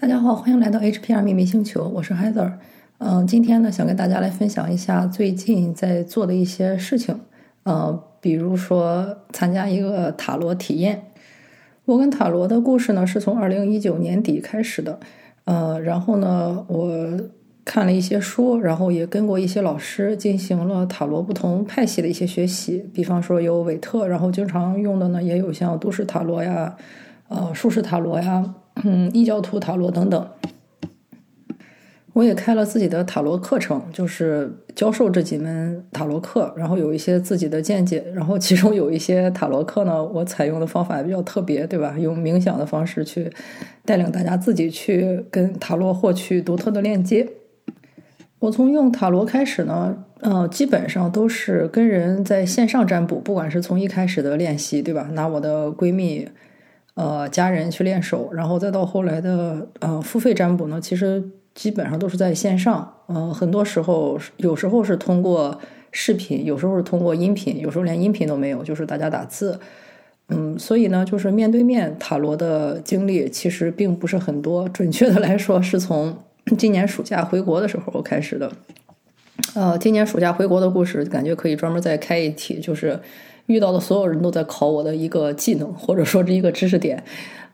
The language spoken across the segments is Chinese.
大家好，欢迎来到 HPR 秘密星球，我是 Heather。嗯，今天呢，想跟大家来分享一下最近在做的一些事情。呃，比如说参加一个塔罗体验。我跟塔罗的故事呢，是从二零一九年底开始的。呃，然后呢，我看了一些书，然后也跟过一些老师进行了塔罗不同派系的一些学习。比方说有韦特，然后经常用的呢，也有像都市塔罗呀，呃，术士塔罗呀。嗯，异教徒塔罗等等，我也开了自己的塔罗课程，就是教授这几门塔罗课，然后有一些自己的见解。然后其中有一些塔罗课呢，我采用的方法也比较特别，对吧？用冥想的方式去带领大家自己去跟塔罗获取独特的链接。我从用塔罗开始呢，呃，基本上都是跟人在线上占卜，不管是从一开始的练习，对吧？拿我的闺蜜。呃，家人去练手，然后再到后来的呃付费占卜呢，其实基本上都是在线上。呃，很多时候有时候是通过视频，有时候是通过音频，有时候连音频都没有，就是大家打字。嗯，所以呢，就是面对面塔罗的经历其实并不是很多。准确的来说，是从 今年暑假回国的时候开始的。呃，今年暑假回国的故事，感觉可以专门再开一题，就是。遇到的所有人都在考我的一个技能，或者说是一个知识点，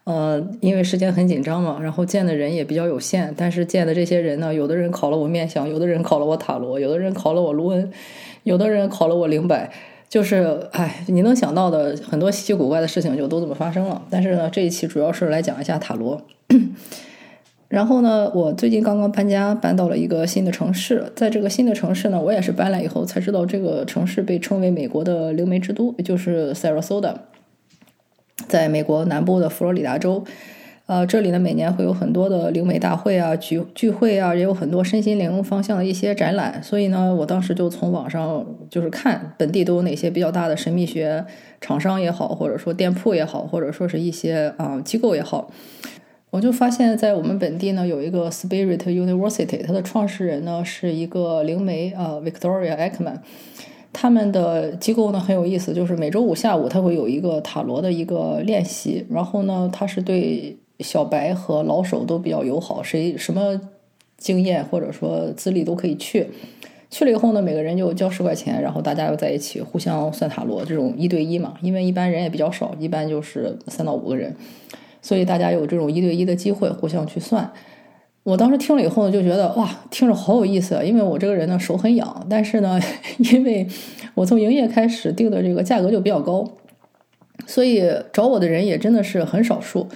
呃，因为时间很紧张嘛，然后见的人也比较有限，但是见的这些人呢，有的人考了我面相，有的人考了我塔罗，有的人考了我卢恩，有的人考了我灵摆，就是哎，你能想到的很多稀奇古怪的事情就都这么发生了。但是呢，这一期主要是来讲一下塔罗。然后呢，我最近刚刚搬家，搬到了一个新的城市。在这个新的城市呢，我也是搬来以后才知道，这个城市被称为美国的灵媒之都，也就是 Sarasota，在美国南部的佛罗里达州。呃，这里呢每年会有很多的灵媒大会啊、聚聚会啊，也有很多身心灵方向的一些展览。所以呢，我当时就从网上就是看本地都有哪些比较大的神秘学厂商也好，或者说店铺也好，或者说是一些啊机构也好。我就发现，在我们本地呢，有一个 Spirit University，它的创始人呢是一个灵媒啊，Victoria Ekman。他们的机构呢很有意思，就是每周五下午，他会有一个塔罗的一个练习。然后呢，他是对小白和老手都比较友好，谁什么经验或者说资历都可以去。去了以后呢，每个人就交十块钱，然后大家又在一起互相算塔罗，这种一对一嘛，因为一般人也比较少，一般就是三到五个人。所以大家有这种一对一的机会，互相去算。我当时听了以后就觉得哇，听着好有意思啊！因为我这个人呢手很痒，但是呢，因为我从营业开始定的这个价格就比较高，所以找我的人也真的是很少数。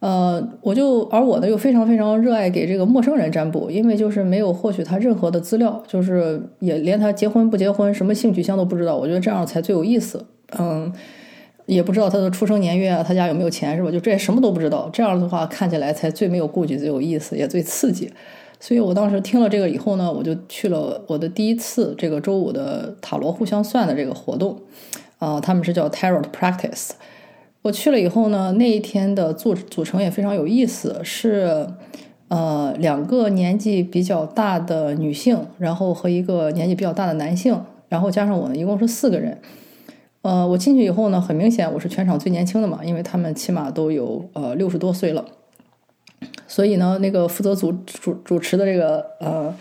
呃，我就而我呢又非常非常热爱给这个陌生人占卜，因为就是没有获取他任何的资料，就是也连他结婚不结婚、什么性取向都不知道。我觉得这样才最有意思。嗯。也不知道他的出生年月啊，他家有没有钱是吧？就这些什么都不知道，这样的话看起来才最没有顾忌、最有意思，也最刺激。所以我当时听了这个以后呢，我就去了我的第一次这个周五的塔罗互相算的这个活动，啊，他们是叫 Tarot Practice。我去了以后呢，那一天的组组成也非常有意思，是呃两个年纪比较大的女性，然后和一个年纪比较大的男性，然后加上我呢，一共是四个人。呃，我进去以后呢，很明显我是全场最年轻的嘛，因为他们起码都有呃六十多岁了。所以呢，那个负责主主主持的这个呃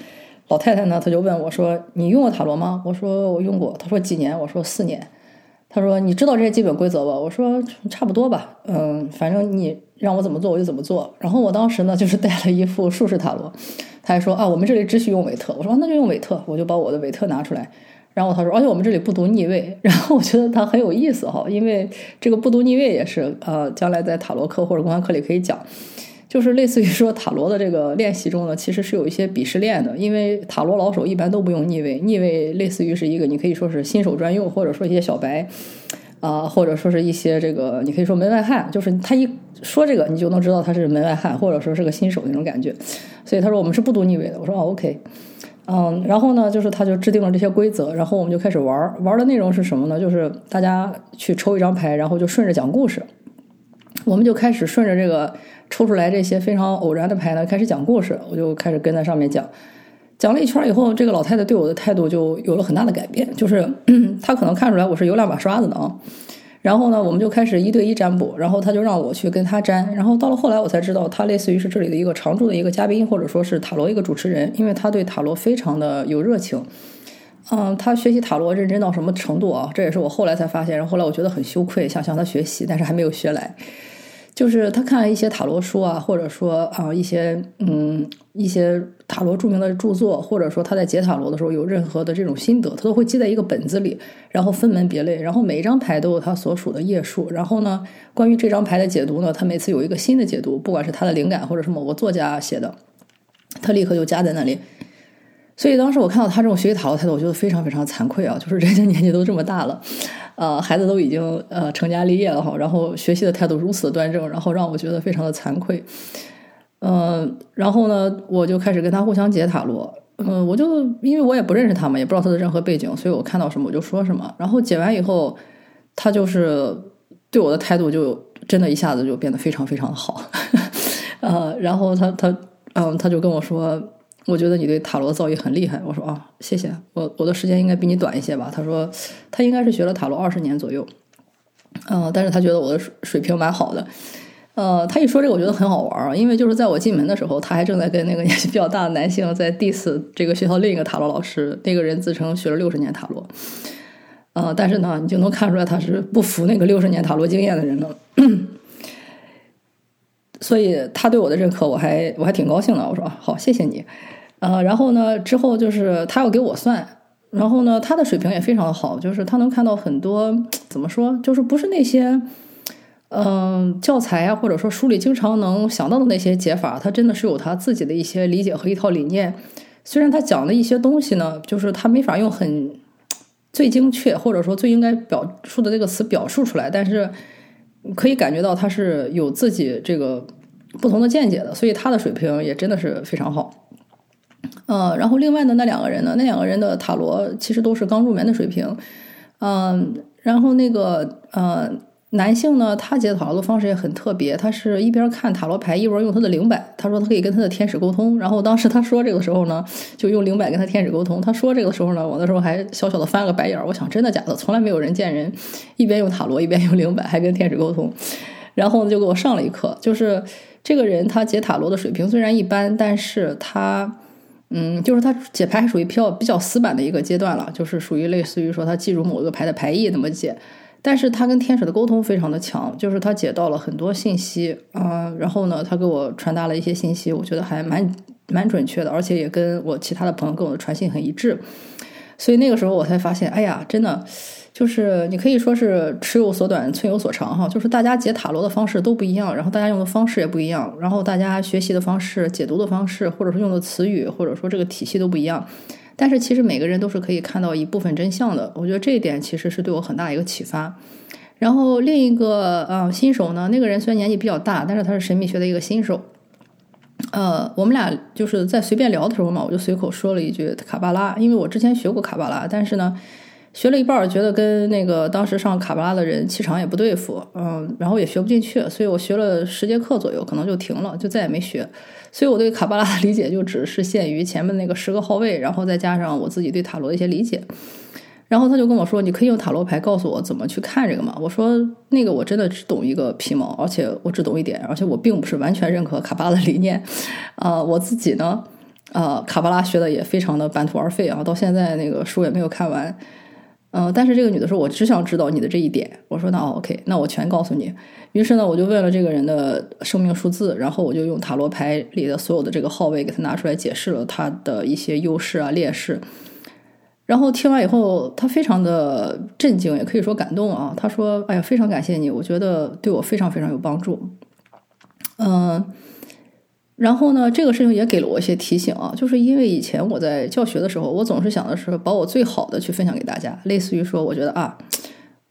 老太太呢，她就问我说：“你用过塔罗吗？”我说：“我用过。”她说：“几年？”我说：“四年。”她说：“你知道这些基本规则吧？”我说：“差不多吧。”嗯，反正你让我怎么做我就怎么做。然后我当时呢就是带了一副术士塔罗，他还说：“啊，我们这里只许用韦特。”我说：“那就用韦特。”我就把我的韦特拿出来。然后他说，而且我们这里不读逆位。然后我觉得他很有意思哈，因为这个不读逆位也是呃，将来在塔罗课或者公开课里可以讲，就是类似于说塔罗的这个练习中呢，其实是有一些鄙视链的，因为塔罗老手一般都不用逆位，逆位类似于是一个你可以说是新手专用，或者说一些小白啊，或者说是一些这个你可以说门外汉，就是他一说这个你就能知道他是门外汉，或者说是个新手那种感觉。所以他说我们是不读逆位的，我说哦 OK。嗯，然后呢，就是他就制定了这些规则，然后我们就开始玩玩的内容是什么呢？就是大家去抽一张牌，然后就顺着讲故事。我们就开始顺着这个抽出来这些非常偶然的牌呢，开始讲故事。我就开始跟在上面讲，讲了一圈以后，这个老太太对我的态度就有了很大的改变，就是 她可能看出来我是有两把刷子的啊。然后呢，我们就开始一对一占卜，然后他就让我去跟他占，然后到了后来我才知道，他类似于是这里的一个常驻的一个嘉宾，或者说是塔罗一个主持人，因为他对塔罗非常的有热情。嗯，他学习塔罗认真到什么程度啊？这也是我后来才发现，然后后来我觉得很羞愧，想向他学习，但是还没有学来。就是他看一些塔罗书啊，或者说啊一些嗯一些塔罗著名的著作，或者说他在解塔罗的时候有任何的这种心得，他都会记在一个本子里，然后分门别类，然后每一张牌都有他所属的页数。然后呢，关于这张牌的解读呢，他每次有一个新的解读，不管是他的灵感，或者是某个作家写的，他立刻就加在那里。所以当时我看到他这种学习塔罗态度，我觉得非常非常惭愧啊！就是人家年纪都这么大了，呃，孩子都已经呃成家立业了哈，然后学习的态度如此端正，然后让我觉得非常的惭愧。嗯，然后呢，我就开始跟他互相解塔罗。嗯，我就因为我也不认识他嘛，也不知道他的任何背景，所以我看到什么我就说什么。然后解完以后，他就是对我的态度就真的一下子就变得非常非常的好。呃，然后他他嗯，他就跟我说。我觉得你对塔罗造诣很厉害。我说啊，谢谢。我我的时间应该比你短一些吧？他说他应该是学了塔罗二十年左右。嗯，但是他觉得我的水水平蛮好的。呃，他一说这个，我觉得很好玩啊，因为就是在我进门的时候，他还正在跟那个年 纪比较大的男性在 diss 这个学校另一个塔罗老师。那个人自称学了六十年塔罗。呃，但是呢，你就能看出来他是不服那个六十年塔罗经验的人的。所以他对我的认可，我还我还挺高兴的。我说好，谢谢你。呃，然后呢，之后就是他要给我算，然后呢，他的水平也非常的好，就是他能看到很多怎么说，就是不是那些嗯教材啊，或者说书里经常能想到的那些解法，他真的是有他自己的一些理解和一套理念。虽然他讲的一些东西呢，就是他没法用很最精确或者说最应该表述的这个词表述出来，但是可以感觉到他是有自己这个不同的见解的，所以他的水平也真的是非常好。嗯，然后另外的那两个人呢？那两个人的塔罗其实都是刚入门的水平。嗯，然后那个呃男性呢，他解塔罗的方式也很特别，他是一边看塔罗牌，一边用他的灵摆。他说他可以跟他的天使沟通。然后当时他说这个时候呢，就用灵摆跟他天使沟通。他说这个时候呢，我那时候还小小的翻了个白眼儿，我想真的假的？从来没有人见人一边用塔罗一边用灵摆，还跟天使沟通。然后呢，就给我上了一课，就是这个人他解塔罗的水平虽然一般，但是他。嗯，就是他解牌还属于比较比较死板的一个阶段了，就是属于类似于说他记住某个牌的牌意那么解，但是他跟天使的沟通非常的强，就是他解到了很多信息啊，然后呢，他给我传达了一些信息，我觉得还蛮蛮准确的，而且也跟我其他的朋友跟我的传信很一致，所以那个时候我才发现，哎呀，真的。就是你可以说是尺有所短，寸有所长哈。就是大家解塔罗的方式都不一样，然后大家用的方式也不一样，然后大家学习的方式、解读的方式，或者说用的词语，或者说这个体系都不一样。但是其实每个人都是可以看到一部分真相的。我觉得这一点其实是对我很大一个启发。然后另一个呃新手呢，那个人虽然年纪比较大，但是他是神秘学的一个新手。呃，我们俩就是在随便聊的时候嘛，我就随口说了一句卡巴拉，因为我之前学过卡巴拉，但是呢。学了一半儿，觉得跟那个当时上卡巴拉的人气场也不对付，嗯，然后也学不进去，所以我学了十节课左右，可能就停了，就再也没学。所以我对卡巴拉的理解就只是限于前面那个十个号位，然后再加上我自己对塔罗的一些理解。然后他就跟我说：“你可以用塔罗牌告诉我怎么去看这个吗？”我说：“那个我真的只懂一个皮毛，而且我只懂一点，而且我并不是完全认可卡巴的理念。啊，我自己呢，啊，卡巴拉学的也非常的半途而废啊，到现在那个书也没有看完。”嗯，但是这个女的说：“我只想知道你的这一点。”我说：“那 OK，那我全告诉你。”于是呢，我就问了这个人的生命数字，然后我就用塔罗牌里的所有的这个号位给他拿出来解释了他的一些优势啊、劣势。然后听完以后，他非常的震惊，也可以说感动啊。他说：“哎呀，非常感谢你，我觉得对我非常非常有帮助。”嗯。然后呢，这个事情也给了我一些提醒啊，就是因为以前我在教学的时候，我总是想的是把我最好的去分享给大家，类似于说，我觉得啊，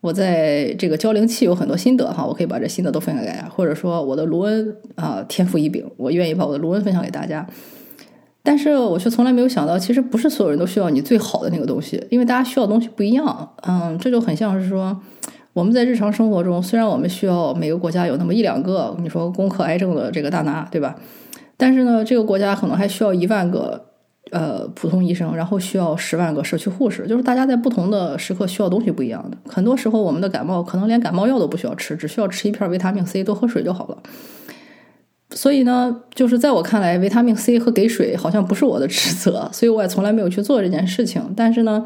我在这个教灵气有很多心得哈，我可以把这心得都分享给大家，或者说我的卢恩啊天赋异禀，我愿意把我的卢恩分享给大家。但是我却从来没有想到，其实不是所有人都需要你最好的那个东西，因为大家需要的东西不一样。嗯，这就很像是说，我们在日常生活中，虽然我们需要每个国家有那么一两个，你说攻克癌症的这个大拿，对吧？但是呢，这个国家可能还需要一万个呃普通医生，然后需要十万个社区护士，就是大家在不同的时刻需要东西不一样的。很多时候我们的感冒可能连感冒药都不需要吃，只需要吃一片维他命 C，多喝水就好了。所以呢，就是在我看来，维他命 C 和给水好像不是我的职责，所以我也从来没有去做这件事情。但是呢，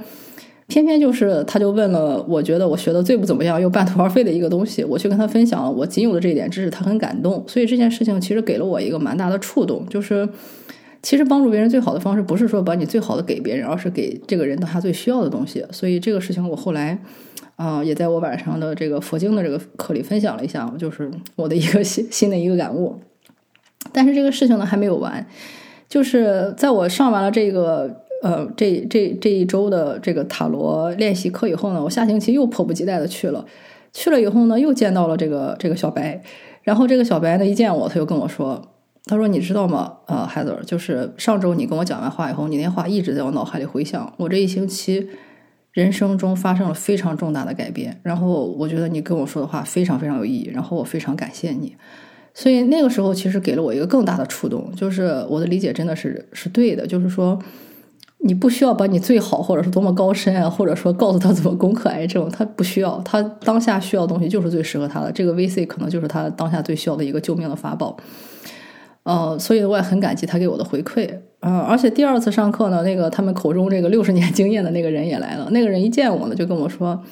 偏偏就是他就问了，我觉得我学的最不怎么样又半途而废的一个东西，我去跟他分享了我仅有的这一点知识，他很感动。所以这件事情其实给了我一个蛮大的触动，就是其实帮助别人最好的方式不是说把你最好的给别人，而是给这个人他最需要的东西。所以这个事情我后来啊，也在我晚上的这个佛经的这个课里分享了一下，就是我的一个新新的一个感悟。但是这个事情呢还没有完，就是在我上完了这个呃这这这一周的这个塔罗练习课以后呢，我下星期又迫不及待的去了。去了以后呢，又见到了这个这个小白，然后这个小白呢一见我，他就跟我说：“他说你知道吗？呃，孩子，就是上周你跟我讲完话以后，你那话一直在我脑海里回响。我这一星期人生中发生了非常重大的改变，然后我觉得你跟我说的话非常非常有意义，然后我非常感谢你。”所以那个时候，其实给了我一个更大的触动，就是我的理解真的是是对的，就是说，你不需要把你最好，或者是多么高深啊，或者说告诉他怎么攻克癌症，他不需要，他当下需要的东西就是最适合他的。这个 VC 可能就是他当下最需要的一个救命的法宝。呃，所以我也很感激他给我的回馈呃，而且第二次上课呢，那个他们口中这个六十年经验的那个人也来了。那个人一见我呢，就跟我说：“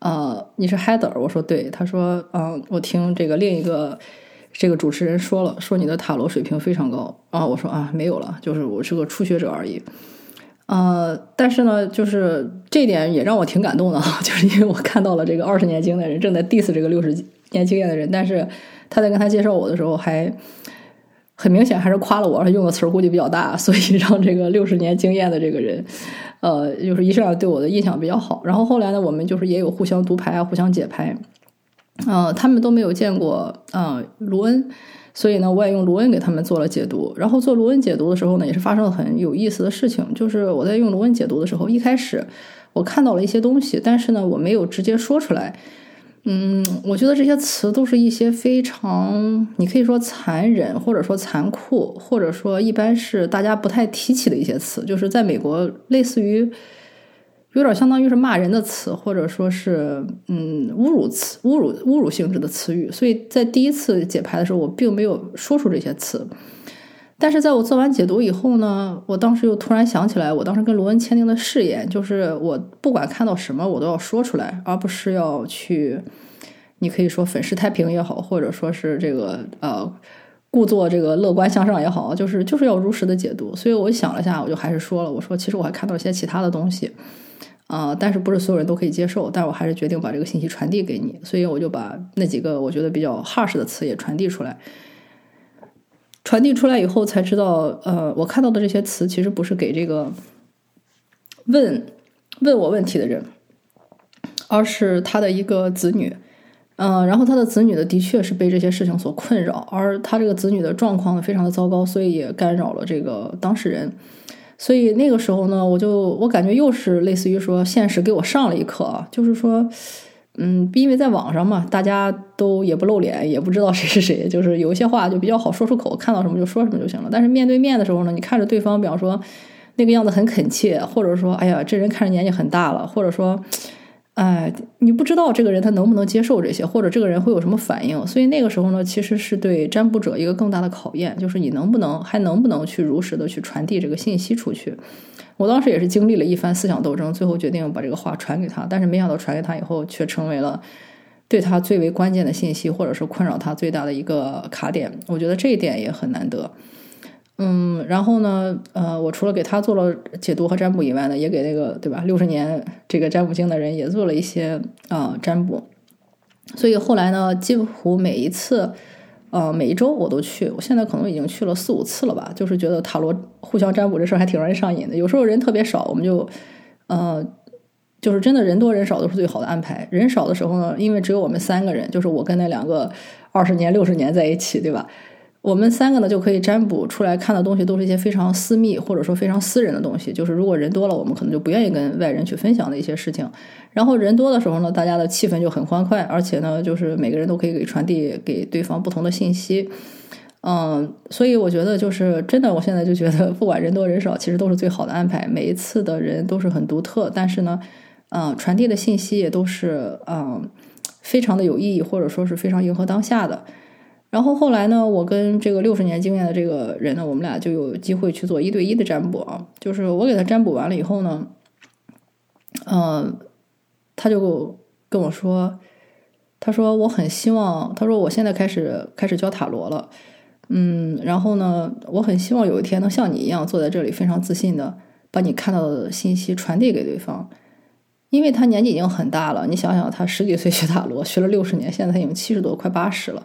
呃，你是 Heather？” 我说：“对。”他说：“嗯，我听这个另一个。”这个主持人说了，说你的塔罗水平非常高啊！我说啊，没有了，就是我是个初学者而已。呃，但是呢，就是这点也让我挺感动的，就是因为我看到了这个二十年经的人正在 diss 这个六十年经验的人，但是他在跟他介绍我的时候，还很明显还是夸了我，他用的词儿估计比较大，所以 让这个六十年经验的这个人，呃，就是一上来对我的印象比较好。然后后来呢，我们就是也有互相读牌啊，互相解牌。呃，他们都没有见过啊卢恩，所以呢，我也用卢恩给他们做了解读。然后做卢恩解读的时候呢，也是发生了很有意思的事情。就是我在用卢恩解读的时候，一开始我看到了一些东西，但是呢，我没有直接说出来。嗯，我觉得这些词都是一些非常，你可以说残忍，或者说残酷，或者说一般是大家不太提起的一些词，就是在美国类似于。有点相当于是骂人的词，或者说是嗯侮辱词、侮辱侮辱性质的词语。所以在第一次解牌的时候，我并没有说出这些词。但是在我做完解读以后呢，我当时又突然想起来，我当时跟罗恩签订的誓言，就是我不管看到什么，我都要说出来，而不是要去，你可以说粉饰太平也好，或者说是这个呃故作这个乐观向上也好，就是就是要如实的解读。所以我想了下，我就还是说了，我说其实我还看到一些其他的东西。啊，但是不是所有人都可以接受，但是我还是决定把这个信息传递给你，所以我就把那几个我觉得比较 harsh 的词也传递出来。传递出来以后才知道，呃，我看到的这些词其实不是给这个问问我问题的人，而是他的一个子女。嗯，然后他的子女呢，的确是被这些事情所困扰，而他这个子女的状况呢非常的糟糕，所以也干扰了这个当事人。所以那个时候呢，我就我感觉又是类似于说现实给我上了一课，就是说，嗯，因为在网上嘛，大家都也不露脸，也不知道谁是谁，就是有一些话就比较好说出口，看到什么就说什么就行了。但是面对面的时候呢，你看着对方，比方说那个样子很恳切，或者说，哎呀，这人看着年纪很大了，或者说。哎，你不知道这个人他能不能接受这些，或者这个人会有什么反应，所以那个时候呢，其实是对占卜者一个更大的考验，就是你能不能还能不能去如实的去传递这个信息出去。我当时也是经历了一番思想斗争，最后决定把这个话传给他，但是没想到传给他以后，却成为了对他最为关键的信息，或者是困扰他最大的一个卡点。我觉得这一点也很难得。嗯，然后呢，呃，我除了给他做了解读和占卜以外呢，也给那个对吧六十年这个占卜经的人也做了一些啊占卜。所以后来呢，几乎每一次，呃，每一周我都去。我现在可能已经去了四五次了吧。就是觉得塔罗互相占卜这事儿还挺让人上瘾的。有时候人特别少，我们就，呃，就是真的人多人少都是最好的安排。人少的时候呢，因为只有我们三个人，就是我跟那两个二十年、六十年在一起，对吧？我们三个呢就可以占卜出来看的东西，都是一些非常私密或者说非常私人的东西。就是如果人多了，我们可能就不愿意跟外人去分享的一些事情。然后人多的时候呢，大家的气氛就很欢快，而且呢，就是每个人都可以给传递给对方不同的信息。嗯，所以我觉得就是真的，我现在就觉得不管人多人少，其实都是最好的安排。每一次的人都是很独特，但是呢，嗯，传递的信息也都是嗯非常的有意义，或者说是非常迎合当下的。然后后来呢，我跟这个六十年经验的这个人呢，我们俩就有机会去做一对一的占卜啊。就是我给他占卜完了以后呢，嗯，他就跟我说，他说我很希望，他说我现在开始开始教塔罗了。嗯，然后呢，我很希望有一天能像你一样坐在这里，非常自信的把你看到的信息传递给对方，因为他年纪已经很大了。你想想，他十几岁学塔罗，学了六十年，现在他已经七十多，快八十了。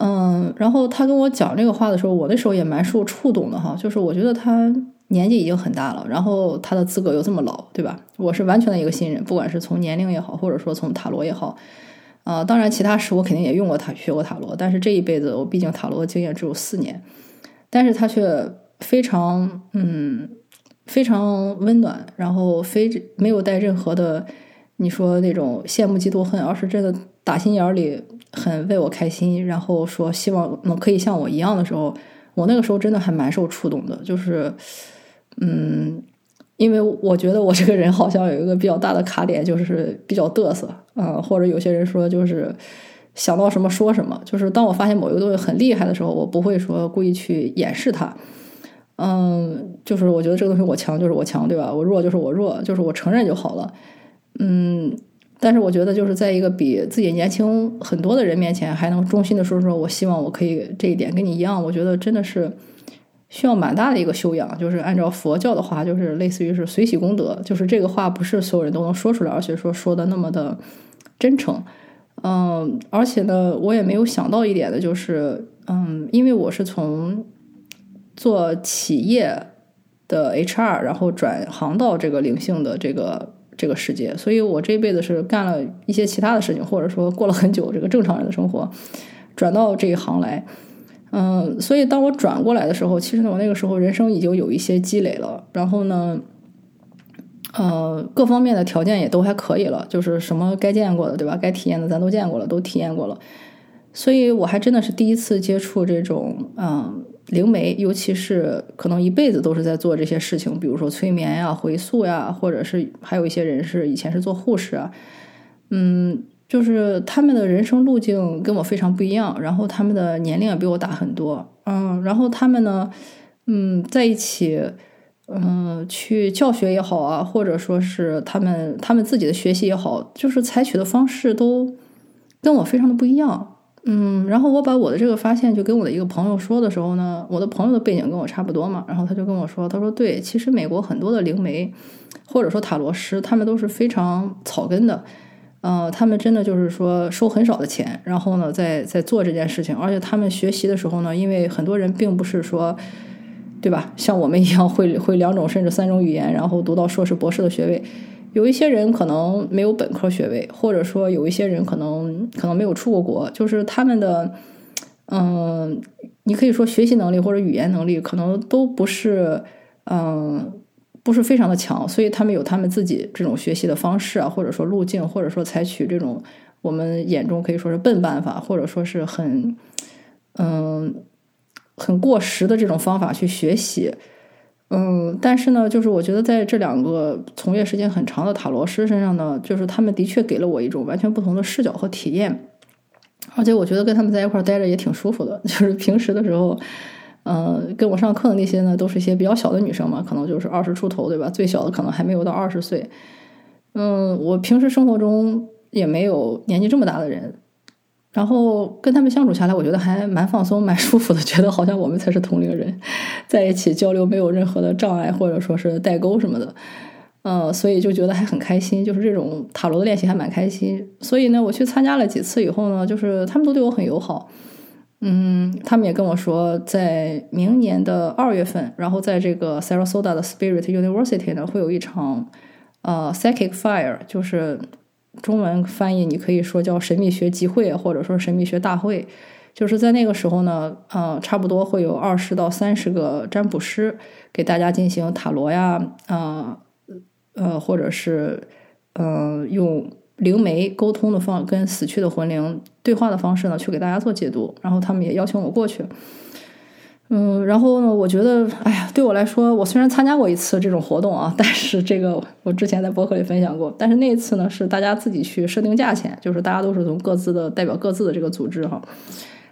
嗯，然后他跟我讲这个话的时候，我那时候也蛮受触动的哈。就是我觉得他年纪已经很大了，然后他的资格又这么老，对吧？我是完全的一个新人，不管是从年龄也好，或者说从塔罗也好。啊，当然，其他时我肯定也用过塔，学过塔罗，但是这一辈子我毕竟塔罗的经验只有四年，但是他却非常嗯非常温暖，然后非没有带任何的你说那种羡慕嫉妒恨，而是真的打心眼里很为我开心，然后说希望能可以像我一样的时候，我那个时候真的还蛮受触动的，就是嗯。因为我觉得我这个人好像有一个比较大的卡点，就是比较嘚瑟啊，或者有些人说就是想到什么说什么。就是当我发现某一个东西很厉害的时候，我不会说故意去掩饰它。嗯，就是我觉得这个东西我强就是我强，对吧？我弱就是我弱，就是我承认就好了。嗯，但是我觉得就是在一个比自己年轻很多的人面前，还能衷心的说说我希望我可以这一点跟你一样，我觉得真的是。需要蛮大的一个修养，就是按照佛教的话，就是类似于是随喜功德，就是这个话不是所有人都能说出来，而且说说的那么的真诚。嗯，而且呢，我也没有想到一点的就是，嗯，因为我是从做企业的 HR，然后转行到这个灵性的这个这个世界，所以我这一辈子是干了一些其他的事情，或者说过了很久这个正常人的生活，转到这一行来。嗯，所以当我转过来的时候，其实，我那个时候人生已经有一些积累了，然后呢，呃，各方面的条件也都还可以了，就是什么该见过的，对吧？该体验的咱都见过了，都体验过了。所以我还真的是第一次接触这种嗯灵媒，尤其是可能一辈子都是在做这些事情，比如说催眠呀、回溯呀，或者是还有一些人是以前是做护士啊，嗯。就是他们的人生路径跟我非常不一样，然后他们的年龄也比我大很多，嗯，然后他们呢，嗯，在一起，嗯，去教学也好啊，或者说是他们他们自己的学习也好，就是采取的方式都跟我非常的不一样，嗯，然后我把我的这个发现就跟我的一个朋友说的时候呢，我的朋友的背景跟我差不多嘛，然后他就跟我说，他说对，其实美国很多的灵媒或者说塔罗师，他们都是非常草根的。呃，他们真的就是说收很少的钱，然后呢，在在做这件事情，而且他们学习的时候呢，因为很多人并不是说，对吧？像我们一样会会两种甚至三种语言，然后读到硕士博士的学位，有一些人可能没有本科学位，或者说有一些人可能可能没有出过国，就是他们的，嗯，你可以说学习能力或者语言能力可能都不是，嗯。不是非常的强，所以他们有他们自己这种学习的方式啊，或者说路径，或者说采取这种我们眼中可以说是笨办法，或者说是很嗯很过时的这种方法去学习。嗯，但是呢，就是我觉得在这两个从业时间很长的塔罗师身上呢，就是他们的确给了我一种完全不同的视角和体验，而且我觉得跟他们在一块儿待着也挺舒服的，就是平时的时候。嗯，跟我上课的那些呢，都是一些比较小的女生嘛，可能就是二十出头，对吧？最小的可能还没有到二十岁。嗯，我平时生活中也没有年纪这么大的人，然后跟他们相处下来，我觉得还蛮放松、蛮舒服的，觉得好像我们才是同龄人，在一起交流没有任何的障碍，或者说是代沟什么的。嗯，所以就觉得还很开心，就是这种塔罗的练习还蛮开心。所以呢，我去参加了几次以后呢，就是他们都对我很友好。嗯，他们也跟我说，在明年的二月份，然后在这个 Sarasota 的 Spirit University 呢，会有一场呃 Psychic Fire，就是中文翻译你可以说叫神秘学集会，或者说神秘学大会。就是在那个时候呢，呃，差不多会有二十到三十个占卜师给大家进行塔罗呀，啊，呃，或者是呃用灵媒沟通的方，跟死去的魂灵对话的方式呢，去给大家做解读。然后他们也邀请我过去。嗯，然后呢，我觉得，哎呀，对我来说，我虽然参加过一次这种活动啊，但是这个我之前在博客里分享过，但是那一次呢，是大家自己去设定价钱，就是大家都是从各自的代表各自的这个组织哈。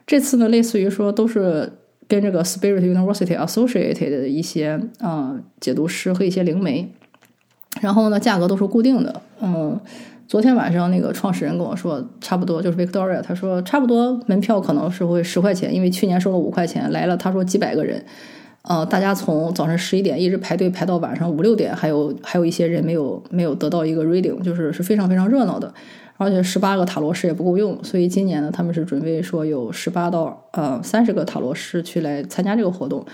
这次呢，类似于说都是跟这个 Spirit University Associated 的一些嗯解读师和一些灵媒，然后呢，价格都是固定的，嗯。昨天晚上那个创始人跟我说，差不多就是 Victoria，他说差不多门票可能是会十块钱，因为去年收了五块钱来了，他说几百个人，呃，大家从早上十一点一直排队排到晚上五六点，还有还有一些人没有没有得到一个 reading，就是是非常非常热闹的，而且十八个塔罗师也不够用，所以今年呢，他们是准备说有十八到呃三十个塔罗师去来参加这个活动。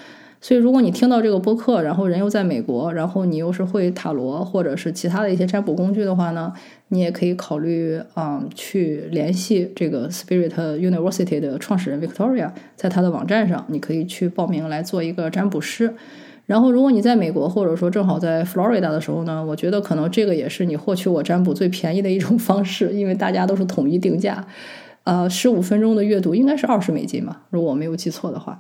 所以，如果你听到这个播客，然后人又在美国，然后你又是会塔罗或者是其他的一些占卜工具的话呢，你也可以考虑啊，去联系这个 Spirit University 的创始人 Victoria，在他的网站上，你可以去报名来做一个占卜师。然后，如果你在美国，或者说正好在 Florida 的时候呢，我觉得可能这个也是你获取我占卜最便宜的一种 方式，因为大家都是统一定价。呃，十五分钟的阅读应该是二十美金吧，如果我没有记错的话。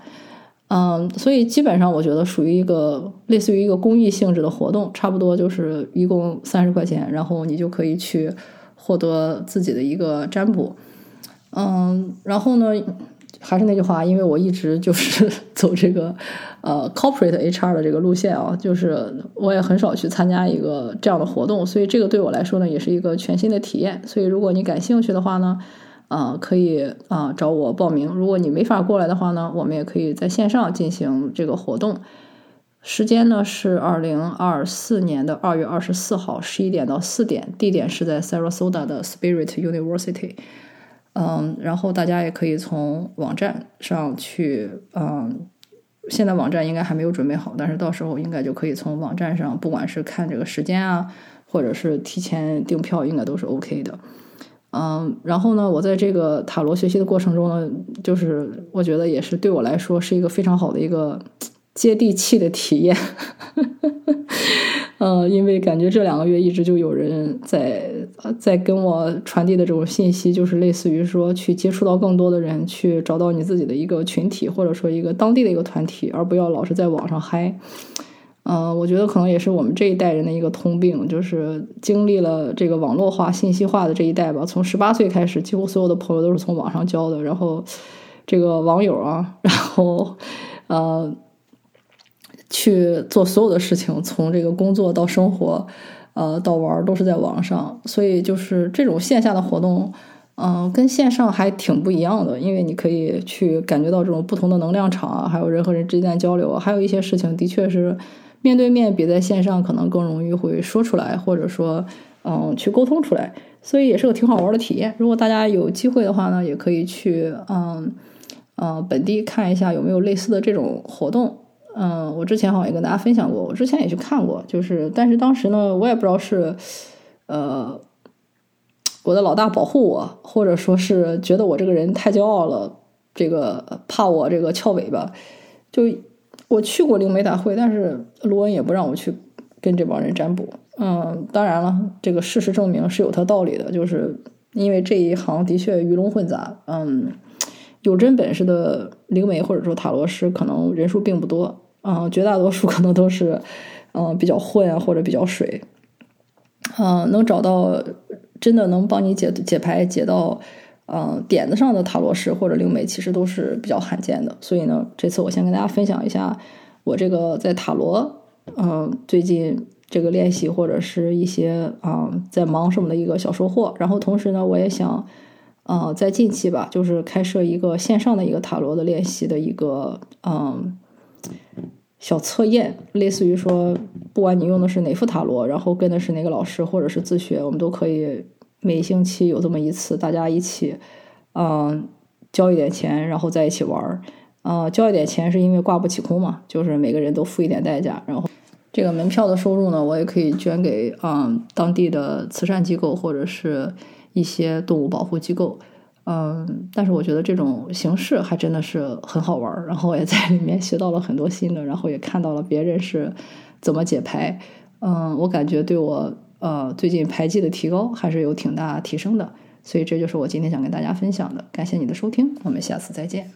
嗯，所以基本上我觉得属于一个类似于一个公益性质的活动，差不多就是一共三十块钱，然后你就可以去获得自己的一个占卜。嗯，然后呢，还是那句话，因为我一直就是 走这个呃 corporate HR 的这个路线啊，就是我也很少去参加一个这样的活动，所以这个对我来说呢，也是一个全新的体验。所以如果你感兴趣的话呢。啊，可以啊，找我报名。如果你没法过来的话呢，我们也可以在线上进行这个活动。时间呢是二零二四年的二月二十四号十一点到四点，地点是在 Sarasota 的 Spirit University。嗯，然后大家也可以从网站上去，嗯，现在网站应该还没有准备好，但是到时候应该就可以从网站上，不管是看这个时间啊，或者是提前订票，应该都是 OK 的。嗯，然后呢，我在这个塔罗学习的过程中呢，就是我觉得也是对我来说是一个非常好的一个接地气的体验。嗯，因为感觉这两个月一直就有人在在跟我传递的这种信息，就是类似于说去接触到更多的人，去找到你自己的一个群体，或者说一个当地的一个团体，而不要老是在网上嗨。嗯，我觉得可能也是我们这一代人的一个通病，就是经历了这个网络化、信息化的这一代吧。从十八岁开始，几乎所有的朋友都是从网上交的。然后，这个网友啊，然后呃，去做所有的事情，从这个工作到生活，呃，到玩都是在网上。所以，就是这种线下的活动，嗯，跟线上还挺不一样的，因为你可以去感觉到这种不同的能量场啊，还有人和人之间的交流，还有一些事情的确是。面对面比在线上可能更容易会说出来，或者说，嗯，去沟通出来，所以也是个挺好玩的体验。如果大家有机会的话呢，也可以去，嗯，呃，本地看一下有没有类似的这种活动。嗯，我之前好像也跟大家分享过，我之前也去看过，就是，但是当时呢，我也不知道是，呃，我的老大保护我，或者说是觉得我这个人太骄傲了，这个怕我这个翘尾巴，就。我去过灵媒大会，但是罗恩也不让我去跟这帮人占卜。嗯，当然了，这个事实证明是有他道理的，就是因为这一行的确鱼龙混杂。嗯，有真本事的灵媒或者说塔罗师可能人数并不多。嗯，绝大多数 可能都是嗯比较混啊或者比较水。嗯，能找到真的能帮你解解牌解到。嗯，点子上的塔罗师或者灵媒其实都是比较罕见的，所以呢，这次我先跟大家分享一下我这个在塔罗，嗯，最近这个练习或者是一些啊在忙什么的一个小收获。然后同时呢，我也想，呃，在近期吧，就是开设一个线上的一个塔罗的练习的一个嗯小测验，类似于说，不管你用的是哪副塔罗，然后跟的是哪个老师或者是自学，我们都可以。每星期有这么一次，大家一起，嗯，交一点钱，然后在一起玩儿，嗯，交一点钱是因为挂不起空嘛，就是每个人都付一点代价，然后这个门票的收入呢，我也可以捐给嗯当地的慈善机构或者是一些动物保护机构，嗯，但是我觉得这种形式还真的是很好玩儿，然后也在里面学到了很多新的，然后也看到了别人是怎么解牌，嗯，我感觉对我。呃，最近排技的提高还是有挺大提升的。所以这就是我今天想跟大家分享的。感谢你的收听，我们下次再见。